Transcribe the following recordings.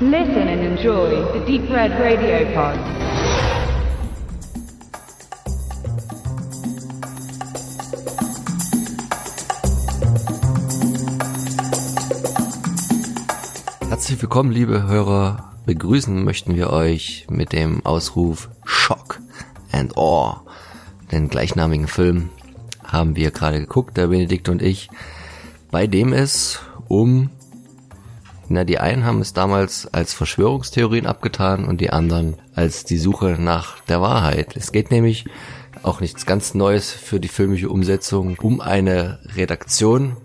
Listen and enjoy the Deep Red Radio Pod. Herzlich willkommen, liebe Hörer. Begrüßen möchten wir euch mit dem Ausruf Shock and Awe. Den gleichnamigen Film haben wir gerade geguckt, der Benedikt und ich, bei dem es um, na, die einen haben es damals als Verschwörungstheorien abgetan und die anderen als die Suche nach der Wahrheit. Es geht nämlich auch nichts ganz Neues für die filmische Umsetzung um eine Redaktion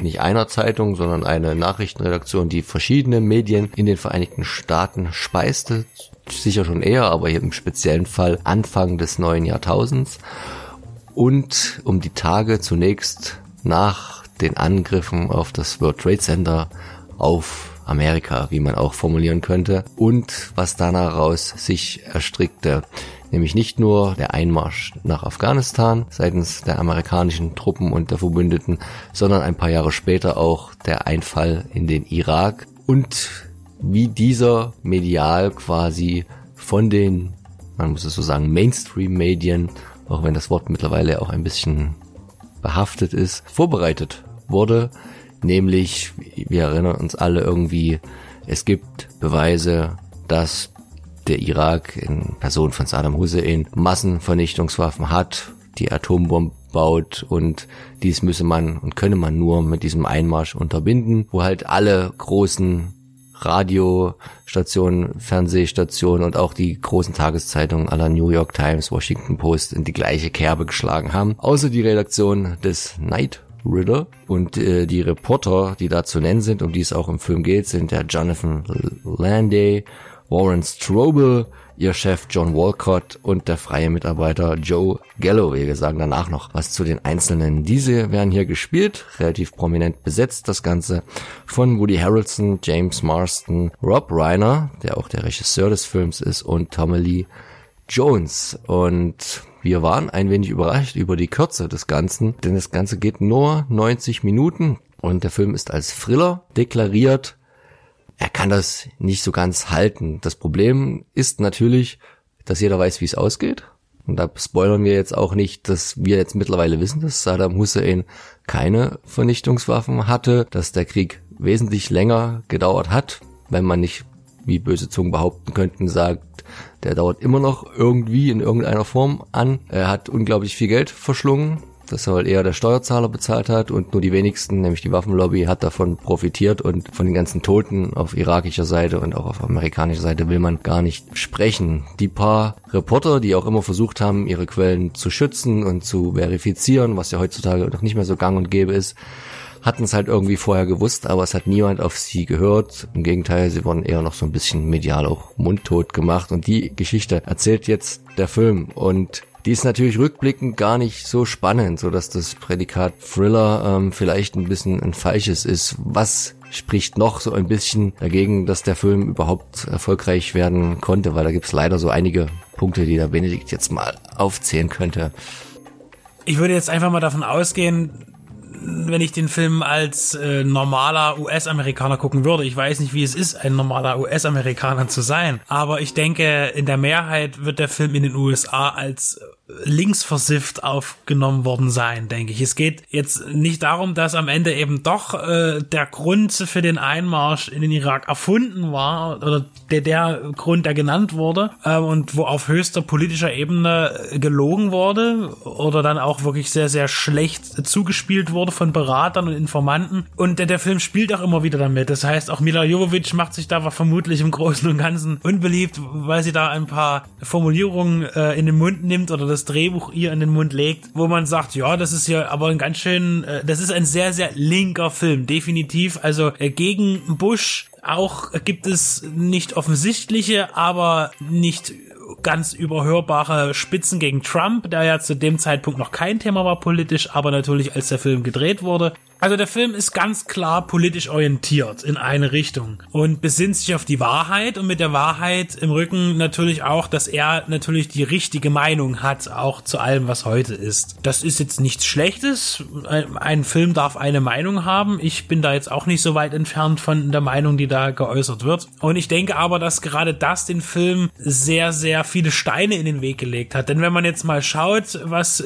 nicht einer Zeitung, sondern eine Nachrichtenredaktion, die verschiedene Medien in den Vereinigten Staaten speiste, sicher schon eher, aber hier im speziellen Fall Anfang des neuen Jahrtausends und um die Tage zunächst nach den Angriffen auf das World Trade Center auf Amerika, wie man auch formulieren könnte, und was daraus sich erstrickte nämlich nicht nur der Einmarsch nach Afghanistan seitens der amerikanischen Truppen und der Verbündeten, sondern ein paar Jahre später auch der Einfall in den Irak und wie dieser medial quasi von den, man muss es so sagen, Mainstream-Medien, auch wenn das Wort mittlerweile auch ein bisschen behaftet ist, vorbereitet wurde. Nämlich, wir erinnern uns alle irgendwie, es gibt Beweise, dass der Irak in Person von Saddam Hussein Massenvernichtungswaffen hat, die Atombomben baut und dies müsse man und könne man nur mit diesem Einmarsch unterbinden, wo halt alle großen Radiostationen, Fernsehstationen und auch die großen Tageszeitungen aller New York Times, Washington Post in die gleiche Kerbe geschlagen haben. Außer die Redaktion des Night Riddle und äh, die Reporter, die da zu nennen sind, um die es auch im Film geht, sind der Jonathan Landay Warren Strobel, ihr Chef John Walcott und der freie Mitarbeiter Joe Galloway. Wir sagen danach noch was zu den Einzelnen. Diese werden hier gespielt, relativ prominent besetzt, das Ganze von Woody Harrelson, James Marston, Rob Reiner, der auch der Regisseur des Films ist, und Tommy Lee Jones. Und wir waren ein wenig überrascht über die Kürze des Ganzen, denn das Ganze geht nur 90 Minuten und der Film ist als Thriller deklariert er kann das nicht so ganz halten. Das Problem ist natürlich, dass jeder weiß, wie es ausgeht. Und da spoilern wir jetzt auch nicht, dass wir jetzt mittlerweile wissen, dass Saddam Hussein keine Vernichtungswaffen hatte, dass der Krieg wesentlich länger gedauert hat, wenn man nicht, wie böse Zungen behaupten könnten, sagt, der dauert immer noch irgendwie in irgendeiner Form an. Er hat unglaublich viel Geld verschlungen das soll eher der Steuerzahler bezahlt hat und nur die wenigsten, nämlich die Waffenlobby, hat davon profitiert und von den ganzen Toten auf irakischer Seite und auch auf amerikanischer Seite will man gar nicht sprechen. Die paar Reporter, die auch immer versucht haben, ihre Quellen zu schützen und zu verifizieren, was ja heutzutage noch nicht mehr so gang und gäbe ist, hatten es halt irgendwie vorher gewusst, aber es hat niemand auf sie gehört. Im Gegenteil, sie wurden eher noch so ein bisschen medial auch mundtot gemacht und die Geschichte erzählt jetzt der Film und die ist natürlich rückblickend gar nicht so spannend, so das Prädikat Thriller ähm, vielleicht ein bisschen ein falsches ist. Was spricht noch so ein bisschen dagegen, dass der Film überhaupt erfolgreich werden konnte, weil da gibt's leider so einige Punkte, die der Benedikt jetzt mal aufzählen könnte. Ich würde jetzt einfach mal davon ausgehen, wenn ich den Film als äh, normaler US-Amerikaner gucken würde. Ich weiß nicht, wie es ist, ein normaler US-Amerikaner zu sein. Aber ich denke, in der Mehrheit wird der Film in den USA als linksversifft aufgenommen worden sein, denke ich. Es geht jetzt nicht darum, dass am Ende eben doch äh, der Grund für den Einmarsch in den Irak erfunden war oder der, der Grund, der genannt wurde äh, und wo auf höchster politischer Ebene gelogen wurde oder dann auch wirklich sehr, sehr schlecht zugespielt wurde von Beratern und Informanten. Und der, der Film spielt auch immer wieder damit. Das heißt, auch Mila Jovovich macht sich da vermutlich im Großen und Ganzen unbeliebt, weil sie da ein paar Formulierungen äh, in den Mund nimmt oder das das Drehbuch ihr in den Mund legt, wo man sagt, ja, das ist ja aber ein ganz schön, äh, das ist ein sehr, sehr linker Film, definitiv. Also äh, gegen Bush auch gibt es nicht offensichtliche, aber nicht ganz überhörbare Spitzen gegen Trump, der ja zu dem Zeitpunkt noch kein Thema war politisch, aber natürlich als der Film gedreht wurde. Also der Film ist ganz klar politisch orientiert in eine Richtung und besinnt sich auf die Wahrheit und mit der Wahrheit im Rücken natürlich auch, dass er natürlich die richtige Meinung hat, auch zu allem, was heute ist. Das ist jetzt nichts Schlechtes. Ein Film darf eine Meinung haben. Ich bin da jetzt auch nicht so weit entfernt von der Meinung, die da geäußert wird. Und ich denke aber, dass gerade das den Film sehr, sehr viele Steine in den Weg gelegt hat. Denn wenn man jetzt mal schaut, was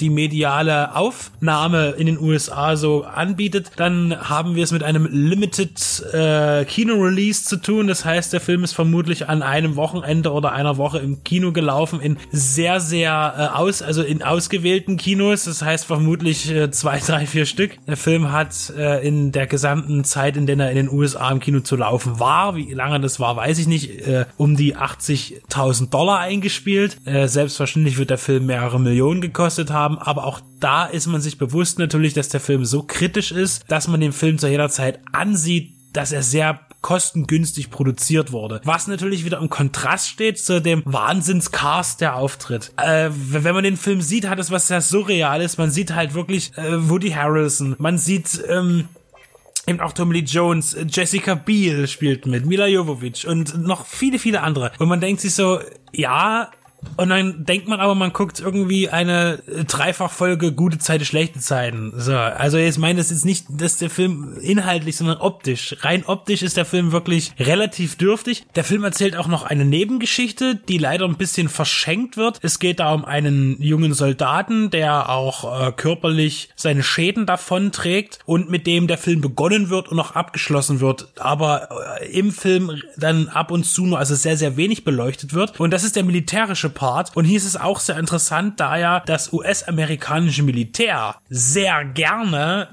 die mediale Aufnahme in den USA so anbietet, dann haben wir es mit einem Limited äh, Kino-Release zu tun. Das heißt, der Film ist vermutlich an einem Wochenende oder einer Woche im Kino gelaufen in sehr, sehr äh, aus, also in ausgewählten Kinos. Das heißt vermutlich äh, zwei, drei, vier Stück. Der Film hat äh, in der gesamten Zeit, in der er in den USA im Kino zu laufen war, wie lange das war, weiß ich nicht, äh, um die 80.000 Dollar eingespielt. Äh, selbstverständlich wird der Film mehrere Millionen gekostet haben, aber auch da ist man sich bewusst natürlich, dass der Film so kritisch ist, dass man den Film zu jeder Zeit ansieht, dass er sehr kostengünstig produziert wurde. Was natürlich wieder im Kontrast steht zu dem Wahnsinnscast, der auftritt. Äh, wenn man den Film sieht, hat es was sehr Surreales. Man sieht halt wirklich äh, Woody Harrelson. Man sieht ähm, eben auch Tommy Lee Jones, Jessica Biel spielt mit, Mila Jovovich und noch viele, viele andere. Und man denkt sich so, ja, und dann denkt man aber, man guckt irgendwie eine Dreifachfolge gute Zeiten, schlechte Zeiten. So, also jetzt meine das jetzt nicht, dass der Film inhaltlich, sondern optisch. Rein optisch ist der Film wirklich relativ dürftig. Der Film erzählt auch noch eine Nebengeschichte, die leider ein bisschen verschenkt wird. Es geht da um einen jungen Soldaten, der auch äh, körperlich seine Schäden davon trägt und mit dem der Film begonnen wird und noch abgeschlossen wird, aber äh, im Film dann ab und zu nur also sehr sehr wenig beleuchtet wird und das ist der militärische Part. Und hier ist es auch sehr interessant, da ja das US-amerikanische Militär sehr gerne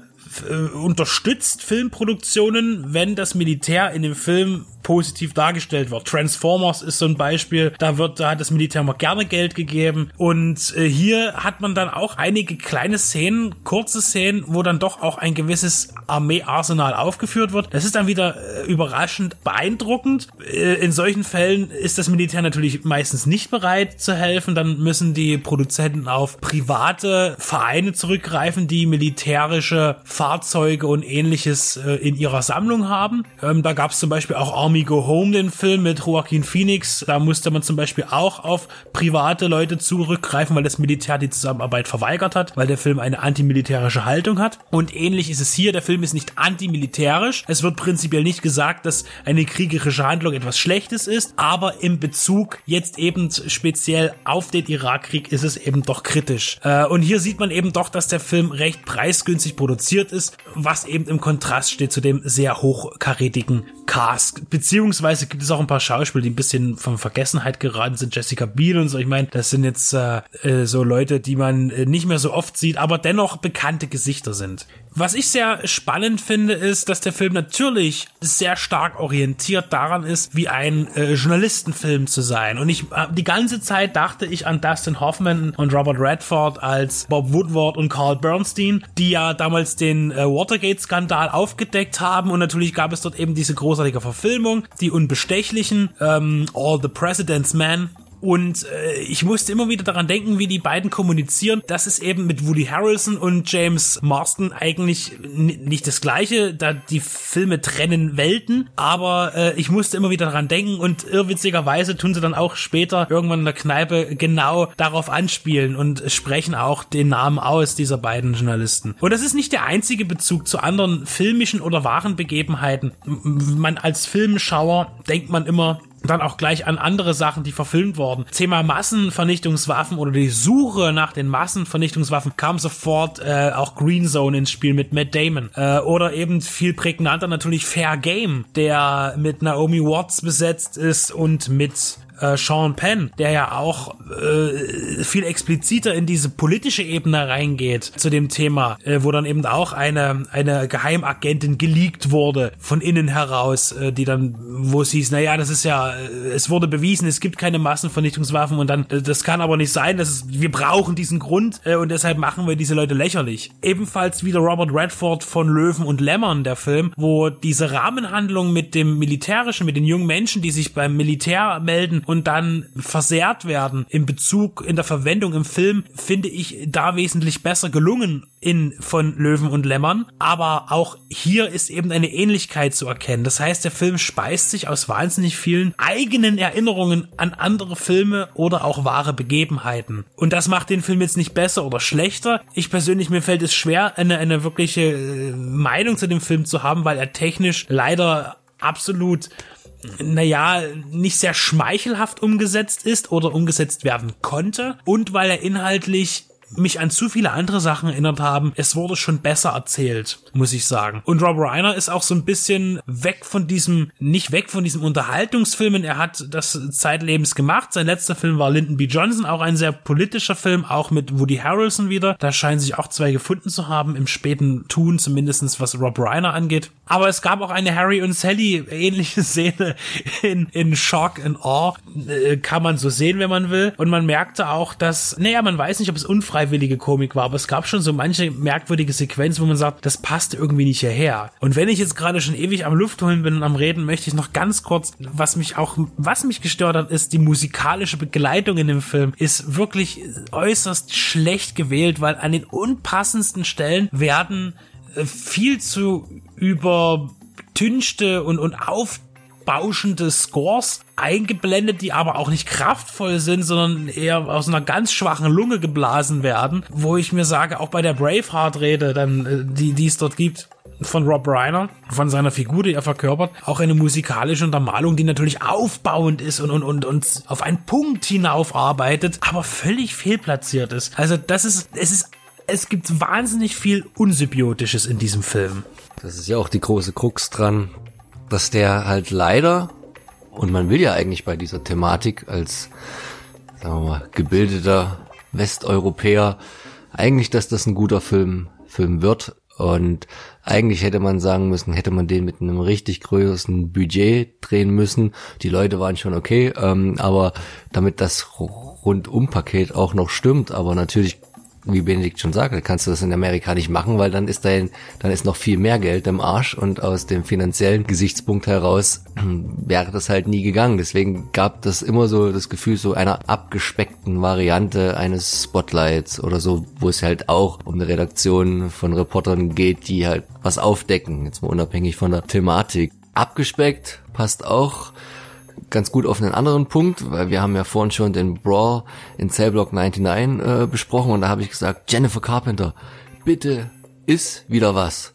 äh, unterstützt Filmproduktionen, wenn das Militär in dem Film positiv dargestellt wird. Transformers ist so ein Beispiel, da wird, da hat das Militär mal gerne Geld gegeben und äh, hier hat man dann auch einige kleine Szenen, kurze Szenen, wo dann doch auch ein gewisses Armeearsenal aufgeführt wird. Das ist dann wieder äh, überraschend beeindruckend. Äh, in solchen Fällen ist das Militär natürlich meistens nicht bereit zu helfen, dann müssen die Produzenten auf private Vereine zurückgreifen, die militärische Fahrzeuge und ähnliches äh, in ihrer Sammlung haben. Ähm, da gab es zum Beispiel auch Army Go Home, den Film mit Joaquin Phoenix. Da musste man zum Beispiel auch auf private Leute zurückgreifen, weil das Militär die Zusammenarbeit verweigert hat, weil der Film eine antimilitärische Haltung hat. Und ähnlich ist es hier. Der Film ist nicht antimilitärisch. Es wird prinzipiell nicht gesagt, dass eine kriegerische Handlung etwas Schlechtes ist, aber im Bezug jetzt eben speziell auf den Irakkrieg ist es eben doch kritisch. Äh, und hier sieht man eben doch, dass der Film recht preisgünstig produziert ist, was eben im Kontrast steht zu dem sehr hochkarätigen Cast. Beziehungsweise gibt es auch ein paar Schauspieler, die ein bisschen von Vergessenheit geraten sind. Jessica Biel und so. Ich meine, das sind jetzt äh, äh, so Leute, die man äh, nicht mehr so oft sieht, aber dennoch bekannte Gesichter sind. Was ich sehr spannend finde, ist, dass der Film natürlich sehr stark orientiert daran ist, wie ein äh, Journalistenfilm zu sein. Und ich äh, die ganze Zeit dachte ich an Dustin Hoffman und Robert Redford als Bob Woodward und Carl Bernstein, die ja damals den äh, Watergate-Skandal aufgedeckt haben. Und natürlich gab es dort eben diese großartige Verfilmung, die Unbestechlichen, ähm, All the President's Men und äh, ich musste immer wieder daran denken, wie die beiden kommunizieren. Das ist eben mit Woody Harrelson und James Marston eigentlich nicht das gleiche, da die Filme trennen Welten. Aber äh, ich musste immer wieder daran denken und irrwitzigerweise tun sie dann auch später irgendwann in der Kneipe genau darauf anspielen und sprechen auch den Namen aus dieser beiden Journalisten. Und das ist nicht der einzige Bezug zu anderen filmischen oder wahren Begebenheiten. Man als Filmschauer denkt man immer, dann auch gleich an andere Sachen, die verfilmt wurden. Thema Massenvernichtungswaffen oder die Suche nach den Massenvernichtungswaffen kam sofort äh, auch Green Zone ins Spiel mit Matt Damon. Äh, oder eben viel prägnanter natürlich Fair Game, der mit Naomi Watts besetzt ist und mit äh, Sean Penn, der ja auch äh, viel expliziter in diese politische Ebene reingeht zu dem Thema, äh, wo dann eben auch eine eine Geheimagentin geleakt wurde von innen heraus, äh, die dann, wo es hieß, naja, das ist ja, äh, es wurde bewiesen, es gibt keine Massenvernichtungswaffen und dann, äh, das kann aber nicht sein, das ist, wir brauchen diesen Grund äh, und deshalb machen wir diese Leute lächerlich. Ebenfalls wieder Robert Redford von Löwen und Lämmern, der Film, wo diese Rahmenhandlung mit dem Militärischen, mit den jungen Menschen, die sich beim Militär melden und dann versehrt werden im Bezug, in der Verwendung im Film, finde ich da wesentlich besser gelungen in von Löwen und Lämmern. Aber auch hier ist eben eine Ähnlichkeit zu erkennen. Das heißt, der Film speist sich aus wahnsinnig vielen eigenen Erinnerungen an andere Filme oder auch wahre Begebenheiten. Und das macht den Film jetzt nicht besser oder schlechter. Ich persönlich, mir fällt es schwer, eine, eine wirkliche äh, Meinung zu dem Film zu haben, weil er technisch leider absolut naja, nicht sehr schmeichelhaft umgesetzt ist oder umgesetzt werden konnte. Und weil er inhaltlich mich an zu viele andere Sachen erinnert haben. Es wurde schon besser erzählt, muss ich sagen. Und Rob Reiner ist auch so ein bisschen weg von diesem, nicht weg von diesem Unterhaltungsfilmen. Er hat das zeitlebens gemacht. Sein letzter Film war Lyndon B. Johnson, auch ein sehr politischer Film, auch mit Woody Harrelson wieder. Da scheinen sich auch zwei gefunden zu haben im späten Tun, zumindestens was Rob Reiner angeht. Aber es gab auch eine Harry und Sally ähnliche Szene in, in Shock and Awe. Äh, kann man so sehen, wenn man will. Und man merkte auch, dass, naja, man weiß nicht, ob es unfrei unfreiwillige Komik war, aber es gab schon so manche merkwürdige Sequenzen, wo man sagt, das passt irgendwie nicht hierher. Und wenn ich jetzt gerade schon ewig am Luft holen bin und am Reden, möchte ich noch ganz kurz, was mich auch, was mich gestört hat, ist die musikalische Begleitung in dem Film ist wirklich äußerst schlecht gewählt, weil an den unpassendsten Stellen werden äh, viel zu übertünchte und, und auf bauschende Scores eingeblendet, die aber auch nicht kraftvoll sind, sondern eher aus einer ganz schwachen Lunge geblasen werden, wo ich mir sage, auch bei der Braveheart-Rede, äh, die, die es dort gibt, von Rob Reiner, von seiner Figur, die er verkörpert, auch eine musikalische Untermalung, die natürlich aufbauend ist und, und, und, und auf einen Punkt hinaufarbeitet, aber völlig fehlplatziert ist. Also das ist, es ist, es gibt wahnsinnig viel Unsymbiotisches in diesem Film. Das ist ja auch die große Krux dran, dass der halt leider, und man will ja eigentlich bei dieser Thematik als, sagen wir mal, gebildeter Westeuropäer, eigentlich, dass das ein guter Film, Film wird. Und eigentlich hätte man sagen müssen, hätte man den mit einem richtig größeren Budget drehen müssen. Die Leute waren schon okay, ähm, aber damit das Rundum-Paket auch noch stimmt, aber natürlich wie Benedikt schon sagte, kannst du das in Amerika nicht machen, weil dann ist dein, dann ist noch viel mehr Geld im Arsch und aus dem finanziellen Gesichtspunkt heraus wäre das halt nie gegangen. Deswegen gab das immer so das Gefühl so einer abgespeckten Variante eines Spotlights oder so, wo es halt auch um eine Redaktion von Reportern geht, die halt was aufdecken, jetzt mal unabhängig von der Thematik. Abgespeckt passt auch ganz gut auf einen anderen Punkt, weil wir haben ja vorhin schon den Brawl in Cellblock 99 äh, besprochen und da habe ich gesagt, Jennifer Carpenter, bitte ist wieder was.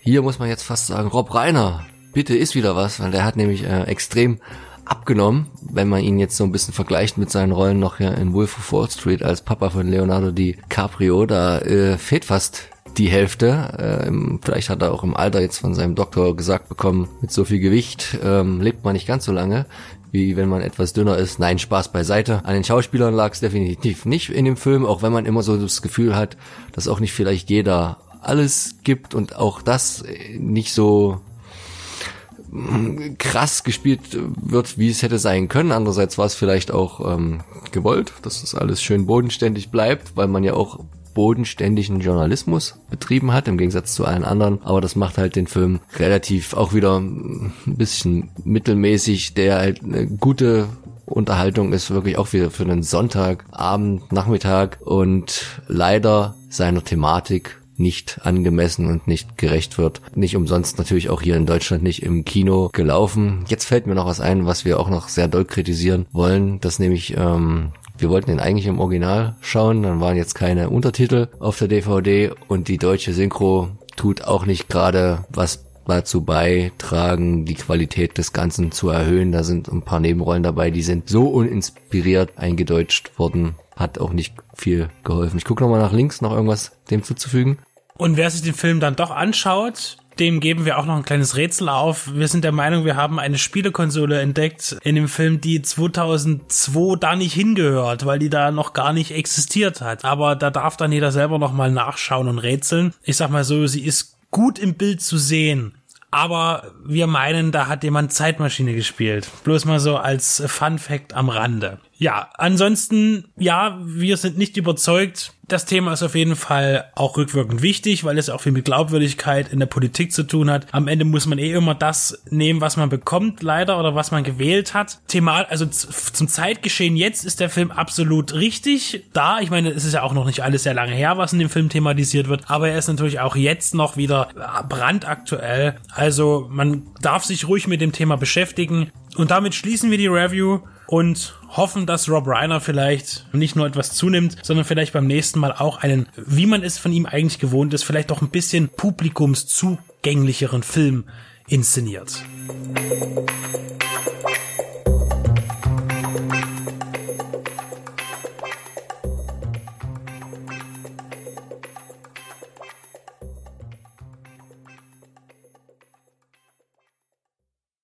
Hier muss man jetzt fast sagen, Rob Reiner, bitte ist wieder was, weil der hat nämlich äh, extrem abgenommen, wenn man ihn jetzt so ein bisschen vergleicht mit seinen Rollen noch hier in Wolf of Wall Street als Papa von Leonardo DiCaprio, da äh, fehlt fast die Hälfte. Ähm, vielleicht hat er auch im Alter jetzt von seinem Doktor gesagt bekommen, mit so viel Gewicht ähm, lebt man nicht ganz so lange, wie wenn man etwas dünner ist. Nein, Spaß beiseite. An den Schauspielern lag es definitiv nicht in dem Film, auch wenn man immer so das Gefühl hat, dass auch nicht vielleicht jeder alles gibt und auch das nicht so mm, krass gespielt wird, wie es hätte sein können. Andererseits war es vielleicht auch ähm, gewollt, dass das alles schön bodenständig bleibt, weil man ja auch bodenständigen Journalismus betrieben hat, im Gegensatz zu allen anderen. Aber das macht halt den Film relativ auch wieder ein bisschen mittelmäßig, der halt eine gute Unterhaltung ist wirklich auch wieder für einen Sonntagabend, Nachmittag und leider seiner Thematik nicht angemessen und nicht gerecht wird. Nicht umsonst natürlich auch hier in Deutschland nicht im Kino gelaufen. Jetzt fällt mir noch was ein, was wir auch noch sehr doll kritisieren wollen, dass nämlich ähm, wir wollten den eigentlich im Original schauen, dann waren jetzt keine Untertitel auf der DVD und die deutsche Synchro tut auch nicht gerade was dazu beitragen, die Qualität des Ganzen zu erhöhen. Da sind ein paar Nebenrollen dabei, die sind so uninspiriert eingedeutscht worden, hat auch nicht viel geholfen. Ich gucke nochmal nach links, noch irgendwas dem zuzufügen. Und wer sich den Film dann doch anschaut, dem geben wir auch noch ein kleines Rätsel auf. Wir sind der Meinung, wir haben eine Spielekonsole entdeckt in dem Film, die 2002 da nicht hingehört, weil die da noch gar nicht existiert hat. Aber da darf dann jeder selber noch mal nachschauen und rätseln. Ich sag mal so, sie ist gut im Bild zu sehen. Aber wir meinen, da hat jemand Zeitmaschine gespielt. Bloß mal so als Fun Fact am Rande. Ja, ansonsten, ja, wir sind nicht überzeugt. Das Thema ist auf jeden Fall auch rückwirkend wichtig, weil es auch viel mit Glaubwürdigkeit in der Politik zu tun hat. Am Ende muss man eh immer das nehmen, was man bekommt, leider, oder was man gewählt hat. Thema, also zum Zeitgeschehen jetzt ist der Film absolut richtig da. Ich meine, es ist ja auch noch nicht alles sehr lange her, was in dem Film thematisiert wird, aber er ist natürlich auch jetzt noch wieder brandaktuell. Also man darf sich ruhig mit dem Thema beschäftigen. Und damit schließen wir die Review und hoffen, dass Rob Reiner vielleicht nicht nur etwas zunimmt, sondern vielleicht beim nächsten Mal auch einen, wie man es von ihm eigentlich gewohnt ist, vielleicht auch ein bisschen publikumszugänglicheren Film inszeniert.